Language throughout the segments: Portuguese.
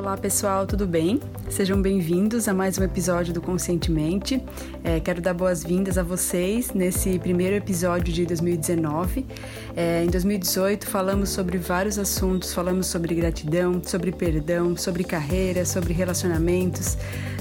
Olá pessoal, tudo bem? Sejam bem-vindos a mais um episódio do Conscientemente. É, quero dar boas-vindas a vocês nesse primeiro episódio de 2019. É, em 2018 falamos sobre vários assuntos, falamos sobre gratidão, sobre perdão, sobre carreira, sobre relacionamentos,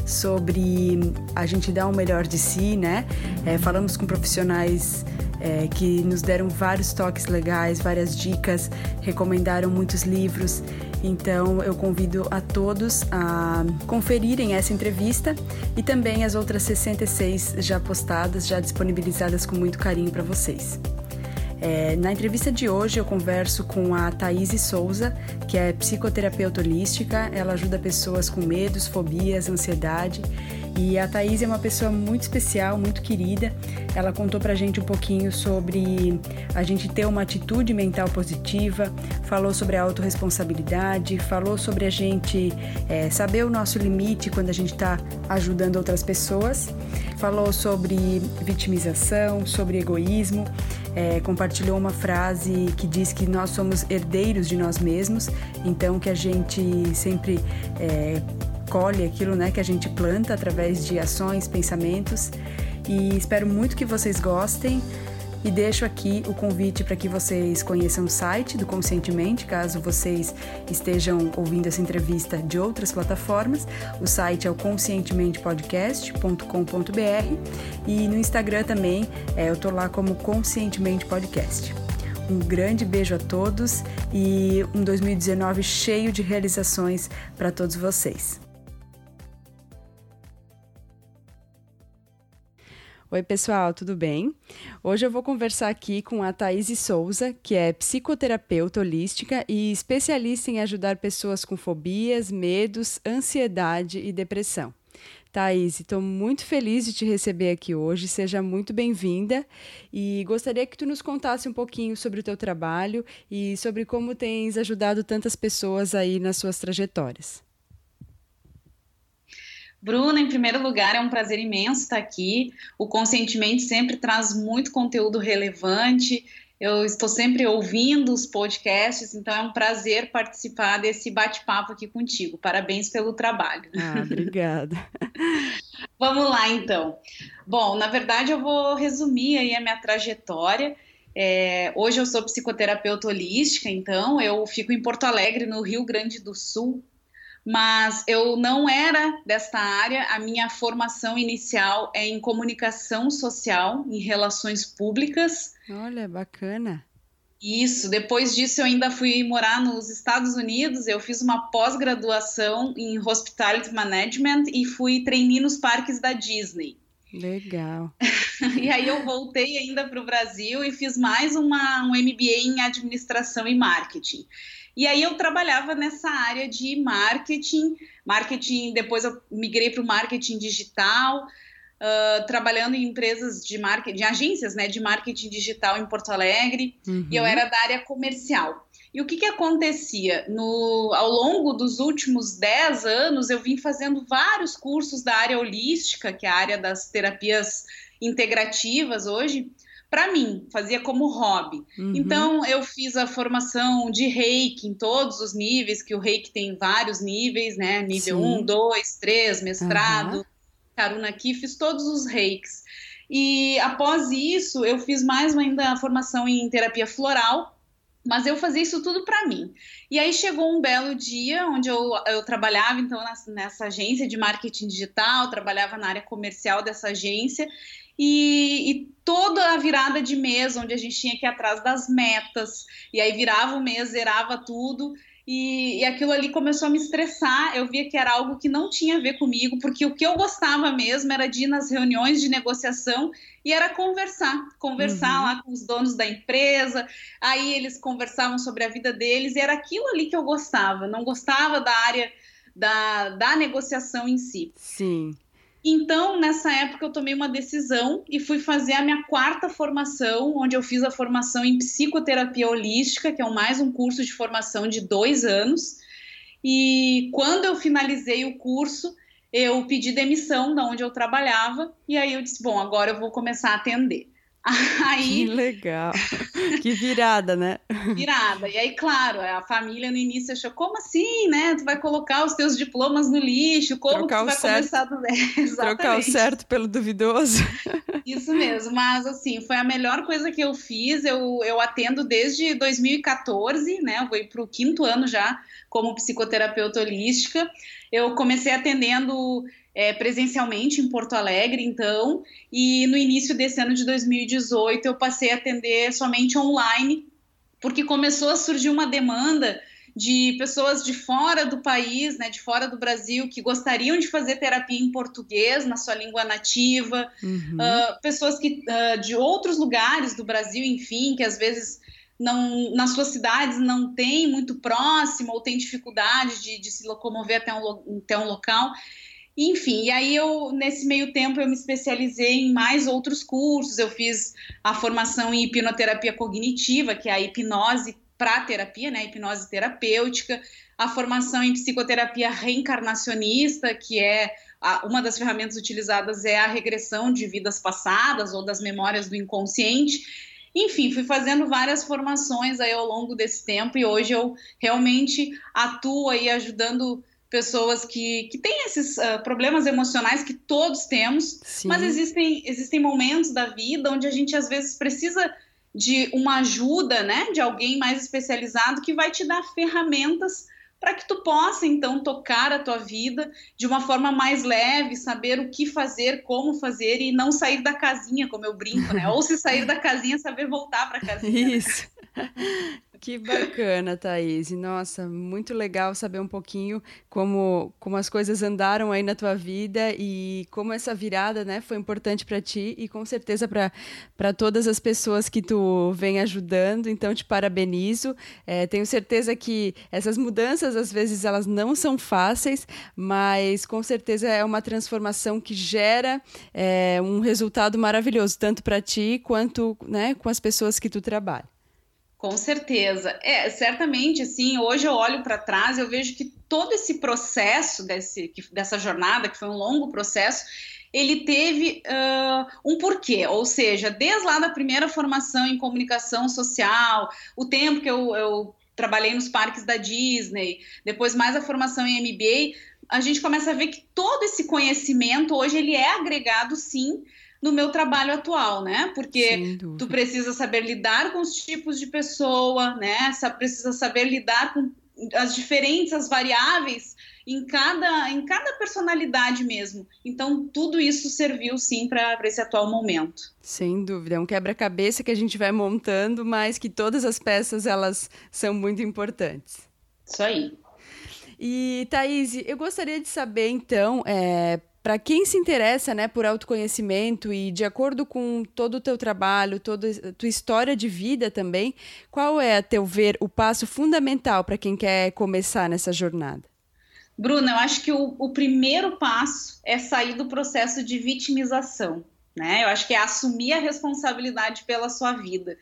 sobre a gente dar o melhor de si, né? É, falamos com profissionais é, que nos deram vários toques legais, várias dicas, recomendaram muitos livros. Então eu convido a todos a conferirem essa entrevista e também as outras 66 já postadas, já disponibilizadas com muito carinho para vocês. É, na entrevista de hoje eu converso com a Thaís Souza, que é psicoterapeuta holística. Ela ajuda pessoas com medos, fobias, ansiedade e a Thaís é uma pessoa muito especial, muito querida. Ela contou pra gente um pouquinho sobre a gente ter uma atitude mental positiva, falou sobre a autorresponsabilidade, falou sobre a gente é, saber o nosso limite quando a gente está ajudando outras pessoas, falou sobre vitimização, sobre egoísmo. É, compartilhou uma frase que diz que nós somos herdeiros de nós mesmos, então que a gente sempre é, colhe aquilo né, que a gente planta através de ações, pensamentos. E espero muito que vocês gostem. E deixo aqui o convite para que vocês conheçam o site do Conscientemente, caso vocês estejam ouvindo essa entrevista de outras plataformas. O site é o conscientementepodcast.com.br e no Instagram também é, eu tô lá como Conscientemente Podcast. Um grande beijo a todos e um 2019 cheio de realizações para todos vocês. Oi, pessoal, tudo bem? Hoje eu vou conversar aqui com a Thaís Souza, que é psicoterapeuta holística e especialista em ajudar pessoas com fobias, medos, ansiedade e depressão. Thaís, estou muito feliz de te receber aqui hoje, seja muito bem-vinda e gostaria que tu nos contasse um pouquinho sobre o teu trabalho e sobre como tens ajudado tantas pessoas aí nas suas trajetórias. Bruna, em primeiro lugar, é um prazer imenso estar aqui. O Conscientemente sempre traz muito conteúdo relevante. Eu estou sempre ouvindo os podcasts, então é um prazer participar desse bate-papo aqui contigo. Parabéns pelo trabalho. Ah, obrigada. Vamos lá, então. Bom, na verdade, eu vou resumir aí a minha trajetória. É, hoje eu sou psicoterapeuta holística, então eu fico em Porto Alegre, no Rio Grande do Sul, mas eu não era desta área. A minha formação inicial é em comunicação social, em relações públicas. Olha, bacana. Isso, depois disso eu ainda fui morar nos Estados Unidos, eu fiz uma pós-graduação em Hospitality Management e fui trainee nos parques da Disney. Legal. e aí eu voltei ainda para o Brasil e fiz mais uma, um MBA em Administração e Marketing. E aí eu trabalhava nessa área de marketing, marketing, depois eu migrei para o marketing digital, uh, trabalhando em empresas de marketing, agências né, de marketing digital em Porto Alegre, uhum. e eu era da área comercial. E o que, que acontecia? No, ao longo dos últimos 10 anos, eu vim fazendo vários cursos da área holística, que é a área das terapias integrativas hoje, para mim, fazia como hobby. Uhum. Então, eu fiz a formação de reiki em todos os níveis, que o reiki tem vários níveis, né? Nível Sim. 1, 2, 3, mestrado, uhum. Karuna aqui, fiz todos os reikis. E após isso, eu fiz mais ainda a formação em terapia floral, mas eu fazia isso tudo para mim. E aí chegou um belo dia onde eu, eu trabalhava então nessa, nessa, agência de marketing digital, trabalhava na área comercial dessa agência e, e, toda a virada de mês, onde a gente tinha que ir atrás das metas, e aí virava o mês, zerava tudo, e, e, aquilo ali começou a me estressar. Eu via que era algo que não tinha a ver comigo, porque o que eu gostava mesmo era de ir nas reuniões de negociação e era conversar, conversar uhum. lá com os donos da empresa. Aí eles conversavam sobre a vida deles, e era aquilo ali que eu gostava. Não gostava da área da, da negociação em si. Sim. Então, nessa época, eu tomei uma decisão e fui fazer a minha quarta formação, onde eu fiz a formação em psicoterapia holística, que é mais um curso de formação de dois anos. E quando eu finalizei o curso, eu pedi demissão da onde eu trabalhava, e aí eu disse: bom, agora eu vou começar a atender. Aí, que legal. Que virada, né? Virada. E aí, claro, a família no início achou, como assim, né? Tu vai colocar os teus diplomas no lixo, como Trocar tu vai certo. começar do Exatamente. Trocar o certo pelo duvidoso. Isso mesmo, mas assim, foi a melhor coisa que eu fiz. Eu, eu atendo desde 2014, né? Eu vou ir para o quinto ano já como psicoterapeuta holística. Eu comecei atendendo é, presencialmente em Porto Alegre, então, e no início desse ano de 2018 eu passei a atender somente online, porque começou a surgir uma demanda de pessoas de fora do país, né, de fora do Brasil, que gostariam de fazer terapia em português, na sua língua nativa, uhum. uh, pessoas que, uh, de outros lugares do Brasil, enfim, que às vezes não, nas suas cidades não tem muito próximo ou tem dificuldade de, de se locomover até um, até um local. Enfim, e aí eu, nesse meio tempo, eu me especializei em mais outros cursos. Eu fiz a formação em hipnoterapia cognitiva, que é a hipnose para terapia, né? Hipnose terapêutica, a formação em psicoterapia reencarnacionista, que é a, uma das ferramentas utilizadas é a regressão de vidas passadas ou das memórias do inconsciente. Enfim, fui fazendo várias formações aí ao longo desse tempo e hoje eu realmente atuo aí ajudando pessoas que, que têm esses uh, problemas emocionais que todos temos, Sim. mas existem, existem momentos da vida onde a gente às vezes precisa de uma ajuda, né, de alguém mais especializado que vai te dar ferramentas para que tu possa então tocar a tua vida de uma forma mais leve, saber o que fazer, como fazer e não sair da casinha, como eu brinco, né? Ou se sair da casinha, saber voltar para a casinha. Né? Isso. Né? Que bacana, Thaís. Nossa, muito legal saber um pouquinho como, como as coisas andaram aí na tua vida e como essa virada né, foi importante para ti e com certeza para todas as pessoas que tu vem ajudando. Então, te parabenizo. É, tenho certeza que essas mudanças, às vezes, elas não são fáceis, mas com certeza é uma transformação que gera é, um resultado maravilhoso, tanto para ti quanto né, com as pessoas que tu trabalha. Com certeza. É, certamente, assim, hoje eu olho para trás e eu vejo que todo esse processo desse, dessa jornada, que foi um longo processo, ele teve uh, um porquê, ou seja, desde lá da primeira formação em comunicação social, o tempo que eu, eu trabalhei nos parques da Disney, depois mais a formação em MBA, a gente começa a ver que todo esse conhecimento hoje ele é agregado sim no meu trabalho atual, né? Porque tu precisa saber lidar com os tipos de pessoa, né? Precisa saber lidar com as diferentes, as variáveis em cada, em cada personalidade mesmo. Então, tudo isso serviu sim para esse atual momento. Sem dúvida, é um quebra-cabeça que a gente vai montando, mas que todas as peças elas são muito importantes. Isso aí. E, Thaís, eu gostaria de saber, então, é, para quem se interessa né, por autoconhecimento e de acordo com todo o teu trabalho, toda a tua história de vida também, qual é, a teu ver, o passo fundamental para quem quer começar nessa jornada? Bruna, eu acho que o, o, primeiro passo é sair do processo de vitimização. Né? Eu acho que é assumir a responsabilidade pela sua vida.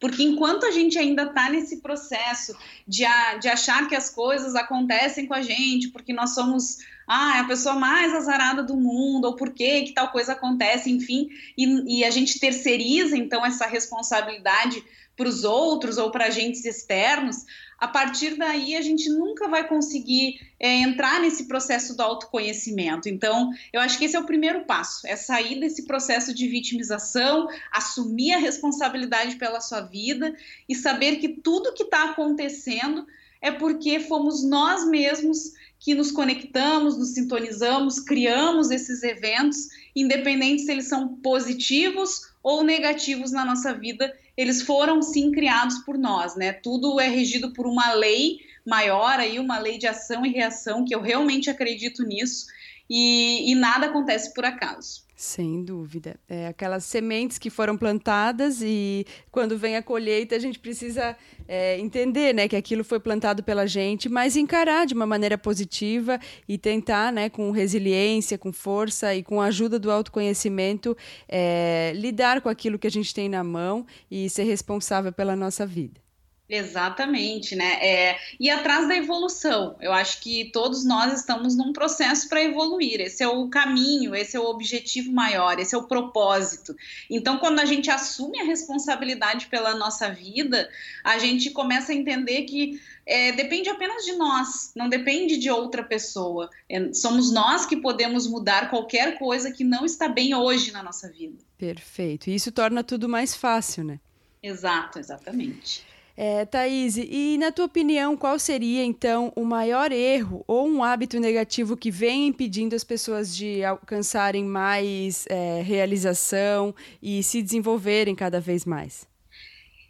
Porque enquanto a gente ainda está nesse processo de, a, de achar que as coisas acontecem com a gente, porque nós somos ah, é a pessoa mais azarada do mundo, ou por que que tal coisa acontece, enfim, e, e a gente terceiriza então essa responsabilidade para os outros ou para agentes externos, a partir daí a gente nunca vai conseguir é, entrar nesse processo do autoconhecimento. Então, eu acho que esse é o primeiro passo: é sair desse processo de vitimização, assumir a responsabilidade pela sua vida e saber que tudo que está acontecendo é porque fomos nós mesmos que nos conectamos, nos sintonizamos, criamos esses eventos, independente se eles são positivos ou negativos na nossa vida, eles foram sim criados por nós, né? Tudo é regido por uma lei maior aí, uma lei de ação e reação, que eu realmente acredito nisso, e, e nada acontece por acaso. Sem dúvida. É aquelas sementes que foram plantadas e quando vem a colheita a gente precisa é, entender né, que aquilo foi plantado pela gente, mas encarar de uma maneira positiva e tentar, né, com resiliência, com força e com a ajuda do autoconhecimento, é, lidar com aquilo que a gente tem na mão e ser responsável pela nossa vida. Exatamente, né? É, e atrás da evolução, eu acho que todos nós estamos num processo para evoluir. Esse é o caminho, esse é o objetivo maior, esse é o propósito. Então, quando a gente assume a responsabilidade pela nossa vida, a gente começa a entender que é, depende apenas de nós, não depende de outra pessoa. É, somos nós que podemos mudar qualquer coisa que não está bem hoje na nossa vida. Perfeito. E isso torna tudo mais fácil, né? Exato, exatamente. É, Thaís, e na tua opinião, qual seria então o maior erro ou um hábito negativo que vem impedindo as pessoas de alcançarem mais é, realização e se desenvolverem cada vez mais?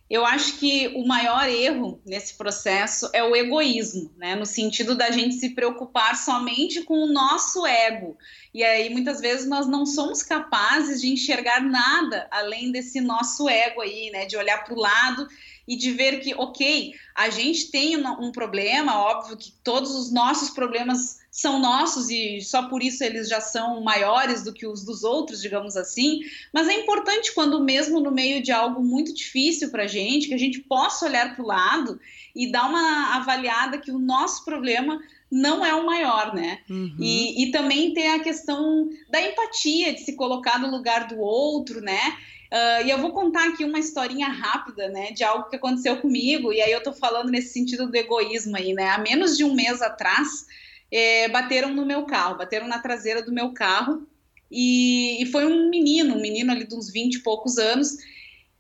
Eu acho que o maior erro nesse processo é o egoísmo, né? No sentido da gente se preocupar somente com o nosso ego. E aí, muitas vezes, nós não somos capazes de enxergar nada além desse nosso ego aí, né? De olhar para o lado e de ver que, ok, a gente tem um problema, óbvio que todos os nossos problemas são nossos e só por isso eles já são maiores do que os dos outros, digamos assim. Mas é importante quando mesmo no meio de algo muito difícil para a gente, que a gente possa olhar para o lado e dar uma avaliada que o nosso problema não é o maior, né? Uhum. E, e também tem a questão da empatia, de se colocar no lugar do outro, né? Uh, e eu vou contar aqui uma historinha rápida, né, de algo que aconteceu comigo, e aí eu tô falando nesse sentido do egoísmo aí, né? Há menos de um mês atrás, é, bateram no meu carro, bateram na traseira do meu carro, e, e, foi um menino, um menino ali de uns 20 e poucos anos.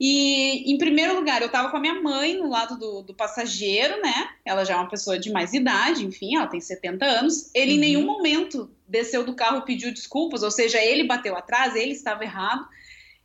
E, em primeiro lugar, eu estava com a minha mãe no lado do, do, passageiro, né? Ela já é uma pessoa de mais idade, enfim, ela tem 70 anos. Ele uhum. em nenhum momento desceu do carro e pediu desculpas, ou seja, ele bateu atrás, ele estava errado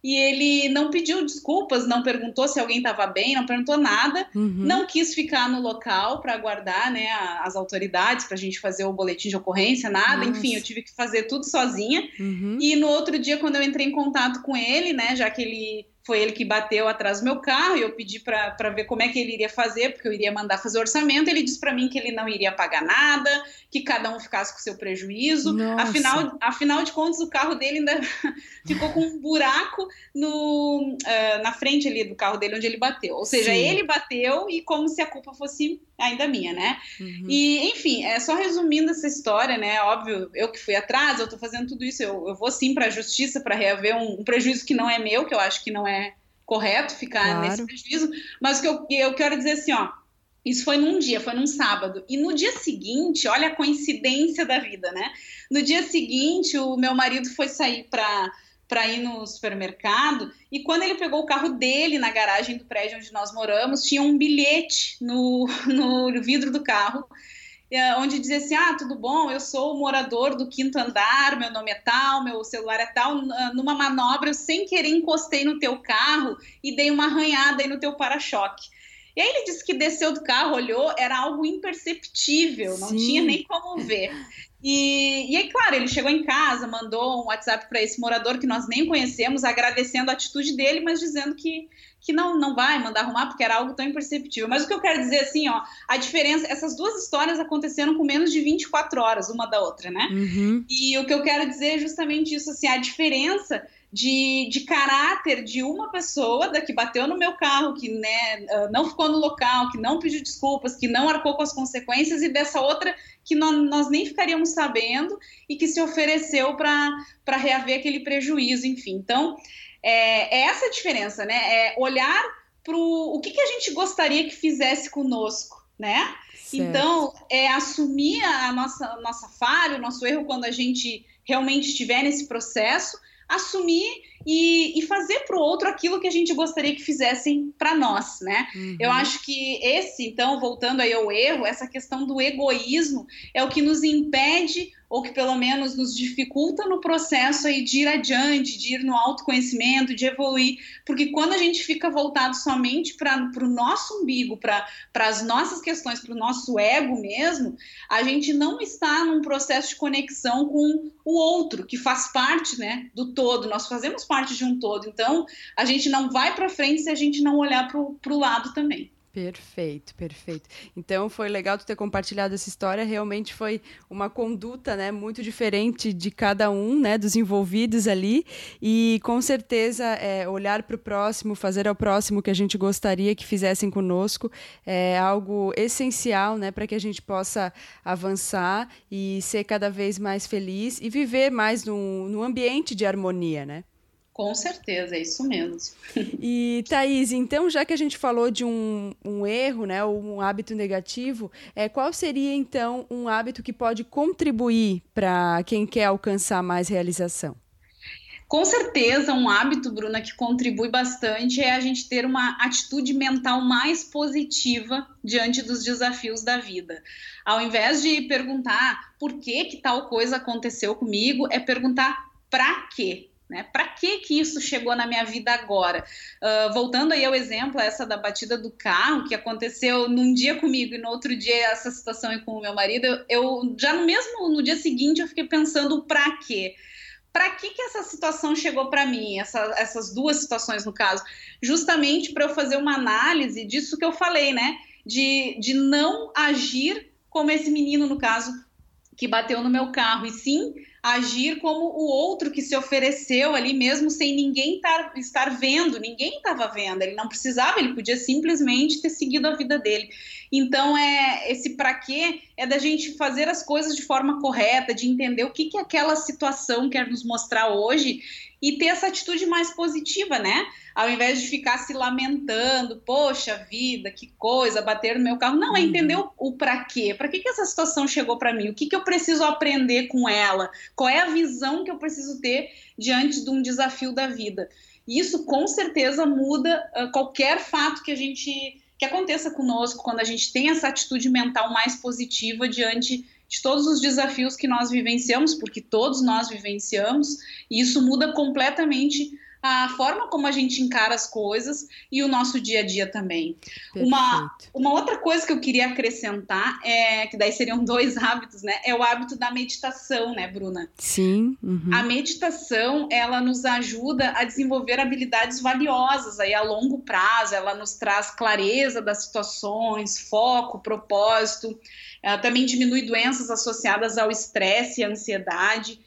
e ele não pediu desculpas, não perguntou se alguém estava bem, não perguntou nada, uhum. não quis ficar no local para aguardar né, as autoridades para a gente fazer o boletim de ocorrência, nada, Nossa. enfim, eu tive que fazer tudo sozinha. Uhum. E no outro dia, quando eu entrei em contato com ele, né, já que ele foi ele que bateu atrás do meu carro e eu pedi para ver como é que ele iria fazer, porque eu iria mandar fazer orçamento. Ele disse para mim que ele não iria pagar nada, que cada um ficasse com seu prejuízo. Afinal, afinal de contas, o carro dele ainda ficou com um buraco no, uh, na frente ali do carro dele onde ele bateu. Ou seja, Sim. ele bateu e como se a culpa fosse ainda minha, né? Uhum. E, enfim, é só resumindo essa história, né? Óbvio, eu que fui atrás, eu tô fazendo tudo isso, eu, eu vou sim para a justiça para reaver um, um prejuízo que não é meu, que eu acho que não é correto ficar claro. nesse prejuízo, mas o que eu, eu quero dizer assim, ó, isso foi num dia, foi num sábado. E no dia seguinte, olha a coincidência da vida, né? No dia seguinte, o meu marido foi sair para para ir no supermercado e quando ele pegou o carro dele na garagem do prédio onde nós moramos, tinha um bilhete no, no vidro do carro onde dizia assim: Ah, tudo bom, eu sou morador do quinto andar, meu nome é tal, meu celular é tal. Numa manobra, eu sem querer encostei no teu carro e dei uma arranhada aí no teu para-choque. E aí ele disse que desceu do carro, olhou, era algo imperceptível, não Sim. tinha nem como ver. E, e aí, claro, ele chegou em casa, mandou um WhatsApp para esse morador que nós nem conhecemos, agradecendo a atitude dele, mas dizendo que que não, não vai mandar arrumar porque era algo tão imperceptível. Mas o que eu quero dizer assim, ó, a diferença, essas duas histórias aconteceram com menos de 24 horas uma da outra, né? Uhum. E o que eu quero dizer é justamente isso, assim, a diferença de, de caráter de uma pessoa da que bateu no meu carro, que né, ah, não ficou no local, que não pediu desculpas, que não arcou com as consequências, e dessa outra que nós, nós nem ficaríamos sabendo e que se ofereceu para reaver aquele prejuízo, enfim. Então, é, é essa a diferença, né? É olhar para o que, que a gente gostaria que fizesse conosco, né? Certo. Então, é assumir a nossa, nossa falha, o nosso erro quando a gente realmente estiver nesse processo, assumir e, e fazer para o outro aquilo que a gente gostaria que fizessem para nós, né? Uhum. Eu acho que esse, então, voltando aí ao erro, essa questão do egoísmo é o que nos impede ou que pelo menos nos dificulta no processo aí de ir adiante, de ir no autoconhecimento, de evoluir, porque quando a gente fica voltado somente para o nosso umbigo, para as nossas questões, para o nosso ego mesmo, a gente não está num processo de conexão com o outro, que faz parte né, do todo, nós fazemos parte de um todo, então a gente não vai para frente se a gente não olhar para o lado também. Perfeito, perfeito. Então foi legal tu ter compartilhado essa história. Realmente foi uma conduta, né, muito diferente de cada um, né, dos envolvidos ali. E com certeza é, olhar para o próximo, fazer ao próximo o que a gente gostaria que fizessem conosco é algo essencial, né, para que a gente possa avançar e ser cada vez mais feliz e viver mais num, num ambiente de harmonia, né? Com certeza, é isso mesmo. E, Thaís, então, já que a gente falou de um, um erro, né, um hábito negativo, é, qual seria, então, um hábito que pode contribuir para quem quer alcançar mais realização? Com certeza, um hábito, Bruna, que contribui bastante é a gente ter uma atitude mental mais positiva diante dos desafios da vida. Ao invés de perguntar por que que tal coisa aconteceu comigo, é perguntar para quê? Né? Para que que isso chegou na minha vida agora? Uh, voltando aí ao exemplo, essa da batida do carro, que aconteceu num dia comigo e no outro dia essa situação aí com o meu marido, eu, eu já no mesmo, no dia seguinte, eu fiquei pensando para quê? Para que que essa situação chegou para mim? Essa, essas duas situações, no caso. Justamente para eu fazer uma análise disso que eu falei, né? De, de não agir como esse menino, no caso, que bateu no meu carro, e sim agir como o outro que se ofereceu ali, mesmo sem ninguém tar, estar vendo, ninguém estava vendo, ele não precisava, ele podia simplesmente ter seguido a vida dele. Então, é esse para quê é da gente fazer as coisas de forma correta, de entender o que, que aquela situação quer nos mostrar hoje e ter essa atitude mais positiva, né? Ao invés de ficar se lamentando, poxa vida, que coisa, bater no meu carro. Não, é uhum. entender o, o para quê. Para que, que essa situação chegou para mim? O que, que eu preciso aprender com ela? Qual é a visão que eu preciso ter diante de um desafio da vida? Isso com certeza muda uh, qualquer fato que a gente que aconteça conosco quando a gente tem essa atitude mental mais positiva diante de todos os desafios que nós vivenciamos, porque todos nós vivenciamos, e isso muda completamente a forma como a gente encara as coisas e o nosso dia a dia também. Uma, uma outra coisa que eu queria acrescentar é que daí seriam dois hábitos, né? É o hábito da meditação, né, Bruna? Sim. Uhum. A meditação ela nos ajuda a desenvolver habilidades valiosas aí a longo prazo. Ela nos traz clareza das situações, foco, propósito. Ela também diminui doenças associadas ao estresse e ansiedade.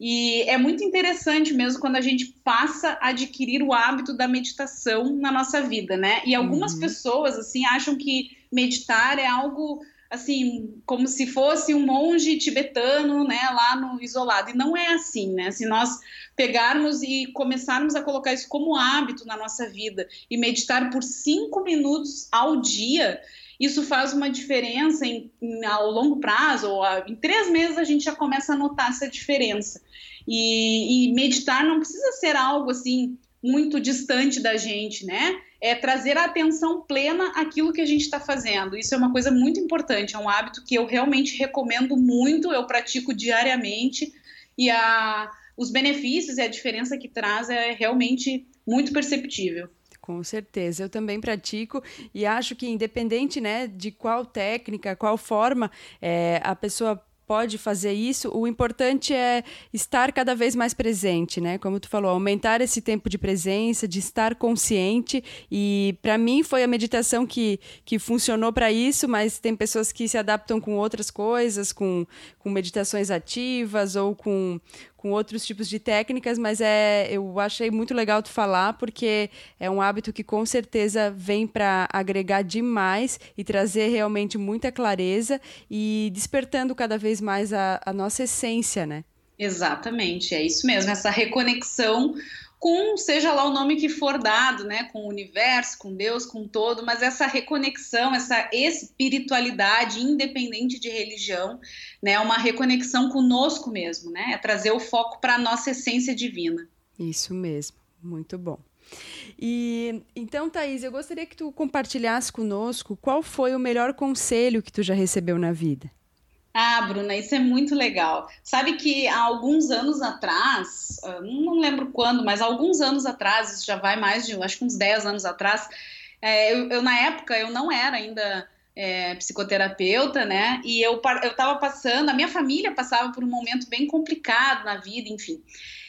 E é muito interessante mesmo quando a gente passa a adquirir o hábito da meditação na nossa vida, né? E algumas uhum. pessoas, assim, acham que meditar é algo, assim, como se fosse um monge tibetano, né, lá no isolado. E não é assim, né? Se nós pegarmos e começarmos a colocar isso como hábito na nossa vida e meditar por cinco minutos ao dia, isso faz uma diferença em, em, ao longo prazo, ou a, em três meses a gente já começa a notar essa diferença. E, e meditar não precisa ser algo assim muito distante da gente, né? É trazer a atenção plena àquilo que a gente está fazendo. Isso é uma coisa muito importante, é um hábito que eu realmente recomendo muito, eu pratico diariamente e a, os benefícios e a diferença que traz é realmente muito perceptível. Com certeza, eu também pratico e acho que independente né, de qual técnica, qual forma é, a pessoa pode fazer isso, o importante é estar cada vez mais presente, né? Como tu falou, aumentar esse tempo de presença, de estar consciente. E para mim foi a meditação que, que funcionou para isso, mas tem pessoas que se adaptam com outras coisas, com, com meditações ativas ou com, com outros tipos de técnicas, mas é, eu achei muito legal tu falar, porque é um hábito que com certeza vem para agregar demais e trazer realmente muita clareza e despertando cada vez mais a, a nossa essência, né? Exatamente, é isso mesmo, essa reconexão com seja lá o nome que for dado, né, com o universo, com Deus, com todo, mas essa reconexão, essa espiritualidade independente de religião, né, uma reconexão conosco mesmo, né, é trazer o foco para a nossa essência divina. Isso mesmo, muito bom. E então, Thaís, eu gostaria que tu compartilhasse conosco qual foi o melhor conselho que tu já recebeu na vida. Ah, Bruna, isso é muito legal. Sabe que há alguns anos atrás, ah, não lembro quando, mas há alguns anos atrás, isso já vai mais de, acho que uns 10 anos atrás, é, eu, eu, na época, eu não era ainda é, psicoterapeuta, né? E eu, eu tava passando, a minha família passava por um momento bem complicado na vida, enfim.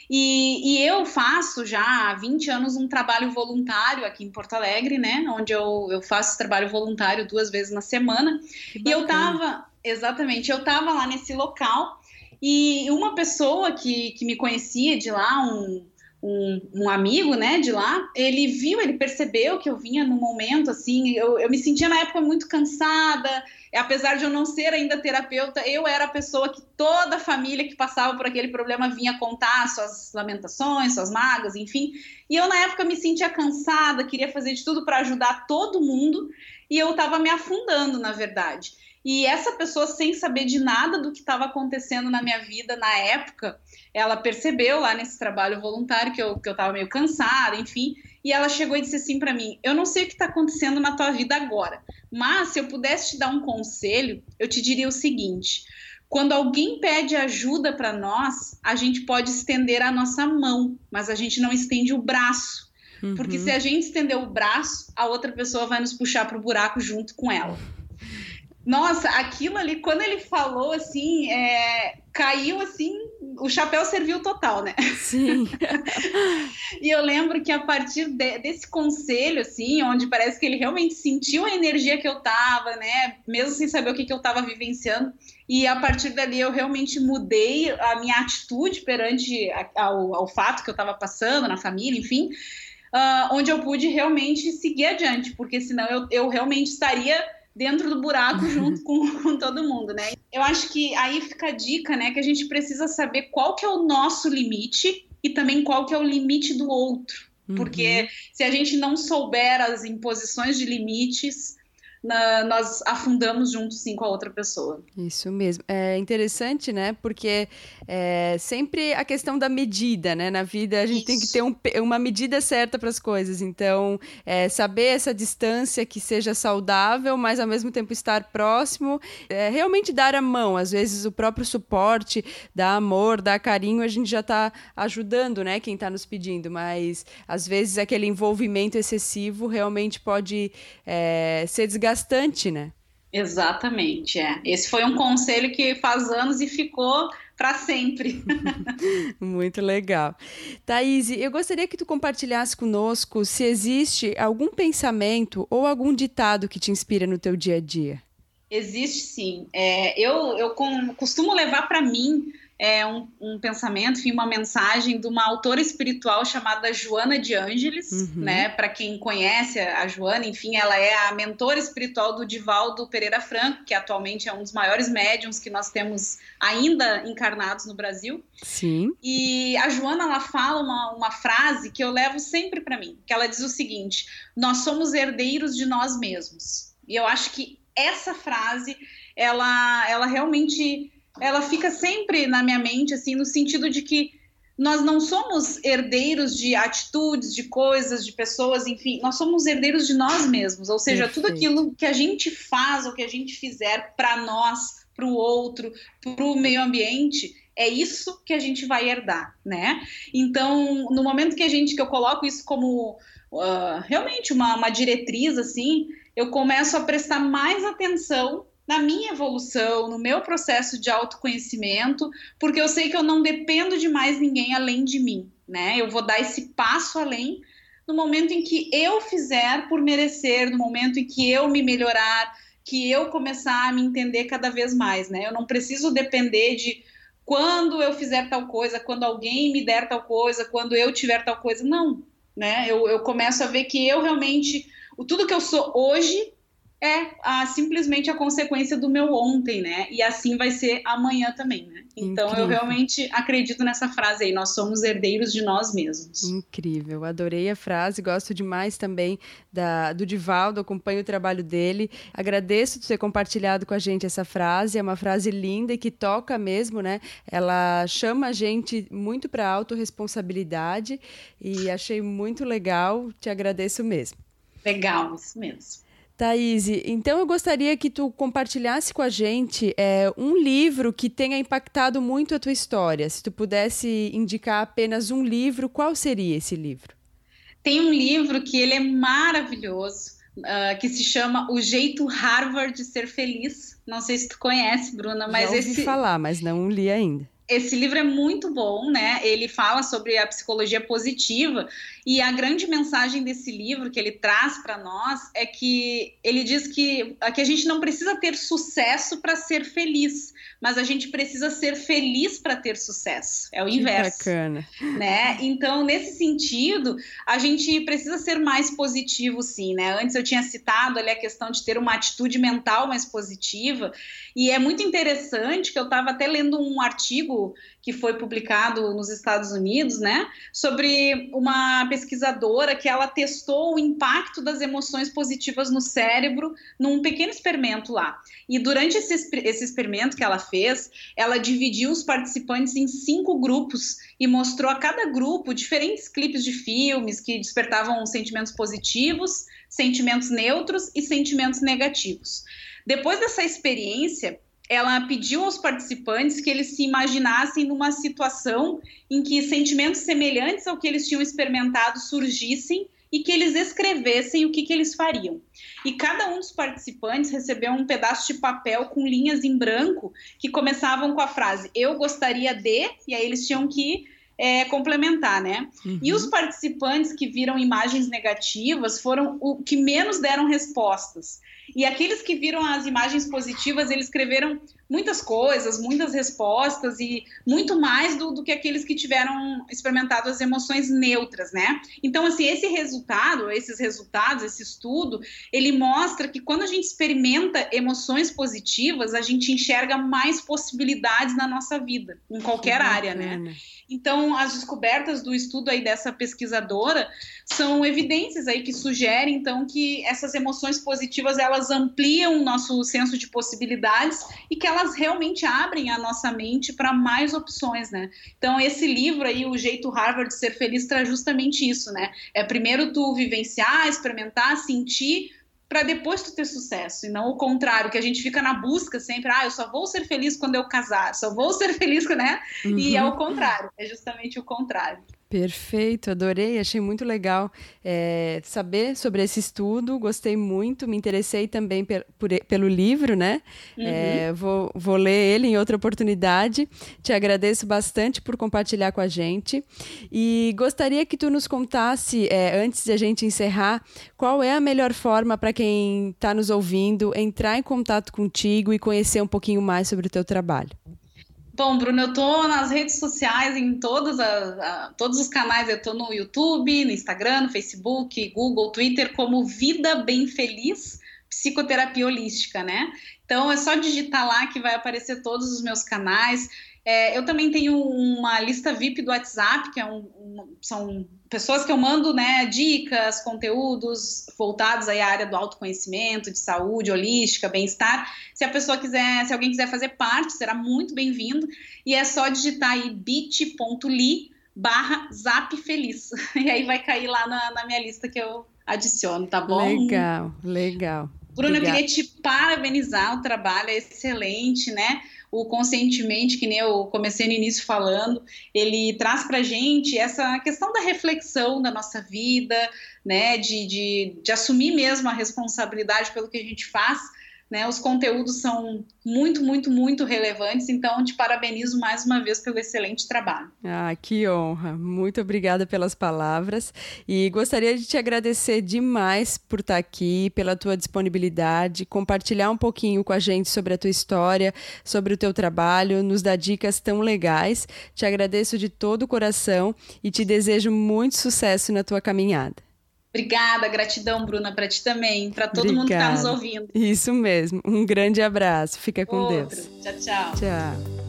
E, e, eu faço já há 20 anos um trabalho voluntário aqui em Porto Alegre, né? Onde eu, eu faço trabalho voluntário duas vezes na semana. E eu tava, exatamente, eu tava lá nesse local e uma pessoa que, que me conhecia de lá, um, um, um, amigo, né, de lá, ele viu, ele percebeu que eu vinha num momento assim, eu, eu me sentia na época muito cansada, apesar de eu não ser ainda terapeuta, eu era a pessoa que toda a família que passava por aquele problema vinha contar suas lamentações, suas mágoas, enfim. E eu, na época, me sentia cansada, queria fazer de tudo para ajudar todo mundo, e eu estava me afundando, na verdade. E essa pessoa, sem saber de nada do que estava acontecendo na minha vida na época, ela percebeu lá nesse trabalho voluntário que eu, que eu tava meio cansada, enfim, e ela chegou e disse assim para mim: Eu não sei o que está acontecendo na tua vida agora, mas se eu pudesse te dar um conselho, eu te diria o seguinte. Quando alguém pede ajuda para nós, a gente pode estender a nossa mão, mas a gente não estende o braço. Uhum. Porque se a gente estender o braço, a outra pessoa vai nos puxar para o buraco junto com ela. Nossa, aquilo ali, quando ele falou assim, é, caiu assim, o chapéu serviu total, né? Sim. e eu lembro que a partir de, desse conselho, assim, onde parece que ele realmente sentiu a energia que eu tava, né? Mesmo sem saber o que, que eu tava vivenciando. E a partir dali eu realmente mudei a minha atitude perante ao, ao fato que eu tava passando na família, enfim. Uh, onde eu pude realmente seguir adiante, porque senão eu, eu realmente estaria dentro do buraco junto com, com, todo mundo, né? Eu acho que aí fica a dica, né, que a gente precisa saber qual que é o nosso limite e também qual que é o limite do outro. Porque uhum. se a gente não souber as imposições de limites, na, nós afundamos junto sim com a outra pessoa. Isso mesmo. É interessante, né? Porque é sempre a questão da medida, né? Na vida a gente Isso. tem que ter um, uma medida certa para as coisas. Então, é, saber essa distância que seja saudável, mas ao mesmo tempo estar próximo, é, realmente dar a mão. Às vezes o próprio suporte, dar amor, dar carinho, a gente já está ajudando, né? Quem está nos pedindo. Mas às vezes aquele envolvimento excessivo realmente pode é, ser desgastante desgastante, né? Exatamente, é. Esse foi um conselho que faz anos e ficou para sempre. Muito legal. Thaís, eu gostaria que tu compartilhasse conosco se existe algum pensamento ou algum ditado que te inspira no teu dia a dia. Existe sim. É, eu, eu costumo levar para mim é, um, um, pensamento, enfim, uma mensagem de uma autora espiritual chamada Joana de Ângeles, uhum. né? Para quem conhece a Joana, enfim, ela é a mentora espiritual do Divaldo Pereira Franco, que atualmente é um dos maiores médiums que nós temos ainda encarnados no Brasil. Sim. E a Joana ela fala uma, uma frase que eu levo sempre para mim, que ela diz o seguinte: nós somos herdeiros de nós mesmos. E eu acho que essa frase, ela, ela realmente ela fica sempre na minha mente, assim, no sentido de que nós não somos herdeiros de atitudes, de coisas, de pessoas, enfim, nós somos herdeiros de nós mesmos. Ou seja, Perfeito. tudo aquilo que a gente faz ou que a gente fizer para nós, para o outro, para o meio ambiente, é isso que a gente vai herdar, né? Então, no momento que a gente, que eu coloco isso como uh, realmente uma, uma diretriz, assim, eu começo a prestar mais atenção na minha evolução, no meu processo de autoconhecimento, porque eu sei que eu não dependo de mais ninguém além de mim, né? Eu vou dar esse passo além no momento em que eu fizer por merecer, no momento em que eu me melhorar, que eu começar a me entender cada vez mais, né? Eu não preciso depender de quando eu fizer tal coisa, quando alguém me der tal coisa, quando eu tiver tal coisa. Não, né? Eu, eu começo a ver que eu realmente, tudo que eu sou hoje é a, simplesmente a consequência do meu ontem, né? E assim vai ser amanhã também, né? Então Incrível. eu realmente acredito nessa frase aí, nós somos herdeiros de nós mesmos. Incrível, adorei a frase, gosto demais também da, do Divaldo, acompanho o trabalho dele. Agradeço por ter compartilhado com a gente essa frase, é uma frase linda e que toca mesmo, né? Ela chama a gente muito para a autorresponsabilidade e achei muito legal, te agradeço mesmo. Legal, isso mesmo. Thaís, então eu gostaria que tu compartilhasse com a gente é, um livro que tenha impactado muito a tua história. Se tu pudesse indicar apenas um livro, qual seria esse livro? Tem um livro que ele é maravilhoso, uh, que se chama O Jeito Harvard de Ser Feliz. Não sei se tu conhece, Bruna, mas Já ouvi esse... falar, mas não li ainda. esse livro é muito bom, né? Ele fala sobre a psicologia positiva e a grande mensagem desse livro que ele traz para nós é que ele diz que, que a gente não precisa ter sucesso para ser feliz, mas a gente precisa ser feliz para ter sucesso. É o que inverso. Bacana. Né? Então, nesse sentido, a gente precisa ser mais positivo, sim, né? Antes eu tinha citado ali a questão de ter uma atitude mental mais positiva, e é muito interessante que eu estava até lendo um artigo que foi publicado nos Estados Unidos, né, sobre uma pesquisadora que ela testou o impacto das emoções positivas no cérebro num pequeno experimento lá. E durante esse, esse experimento que ela fez, ela dividiu os participantes em cinco grupos e mostrou a cada grupo diferentes clipes de filmes que despertavam sentimentos positivos, sentimentos neutros e sentimentos negativos. Depois dessa experiência, ela pediu aos participantes que eles se imaginassem numa situação em que sentimentos semelhantes ao que eles tinham experimentado surgissem e que eles escrevessem o que, que eles fariam. E cada um dos participantes recebeu um pedaço de papel com linhas em branco que começavam com a frase eu gostaria de, e aí eles tinham que é, complementar, né? Uhum. E os participantes que viram imagens negativas foram o que menos deram respostas. E aqueles que viram as imagens positivas, eles escreveram muitas coisas, muitas respostas e muito mais do, do, que aqueles que tiveram experimentado as emoções neutras, né? Então, assim, esse resultado, esses resultados, esse estudo, ele mostra que quando a gente experimenta emoções positivas, a gente enxerga mais possibilidades na nossa vida, em qualquer área, né? Então, as descobertas do estudo aí dessa pesquisadora são evidências aí que sugerem, então, que essas emoções positivas, elas ampliam o nosso senso de possibilidades e que elas realmente abrem a nossa mente para mais opções, né? Então, esse livro aí, O Jeito Harvard de Ser Feliz, traz justamente isso, né? É primeiro tu vivenciar, experimentar, sentir, para depois tu ter sucesso, e não o contrário, que a gente fica na busca sempre, ah, eu só vou ser feliz quando eu casar, só vou ser feliz, né? Uhum. E é o contrário, é justamente o contrário. Perfeito, adorei, achei muito legal é, saber sobre esse estudo, gostei muito, me interessei também per, por, pelo livro, né? Uhum. É, vou, vou ler ele em outra oportunidade. Te agradeço bastante por compartilhar com a gente e gostaria que tu nos contasse, é, antes de a gente encerrar, qual é a melhor forma para quem está nos ouvindo entrar em contato contigo e conhecer um pouquinho mais sobre o teu trabalho. Bom, Bruno, eu tô nas redes sociais, em todos, a, a, todos os canais. Eu tô no YouTube, no Instagram, no Facebook, Google, Twitter, como Vida Bem Feliz Psicoterapia Holística, né? Então é só digitar lá que vai aparecer todos os meus canais. É, eu também tenho uma lista VIP do WhatsApp, que é um, um, são pessoas que eu mando né, dicas, conteúdos voltados à área do autoconhecimento, de saúde, holística, bem-estar. Se a pessoa quiser, se alguém quiser fazer parte, será muito bem-vindo. E é só digitar aí bit.ly barra zap feliz. E aí vai cair lá na, na minha lista que eu adiciono, tá bom? Legal, legal. Bruna, eu queria te parabenizar, o trabalho é excelente, né? o conscientemente, que nem eu comecei no início falando, ele traz para gente essa questão da reflexão da nossa vida, né, de, de, de assumir mesmo a responsabilidade pelo que a gente faz né? Os conteúdos são muito, muito, muito relevantes, então te parabenizo mais uma vez pelo excelente trabalho. Ah, que honra! Muito obrigada pelas palavras e gostaria de te agradecer demais por estar aqui, pela tua disponibilidade, compartilhar um pouquinho com a gente sobre a tua história, sobre o teu trabalho, nos dar dicas tão legais. Te agradeço de todo o coração e te desejo muito sucesso na tua caminhada. Obrigada, gratidão, Bruna, para ti também, para todo Obrigada. mundo que está nos ouvindo. Isso mesmo. Um grande abraço. Fica com Outro. Deus. Tchau, tchau. Tchau.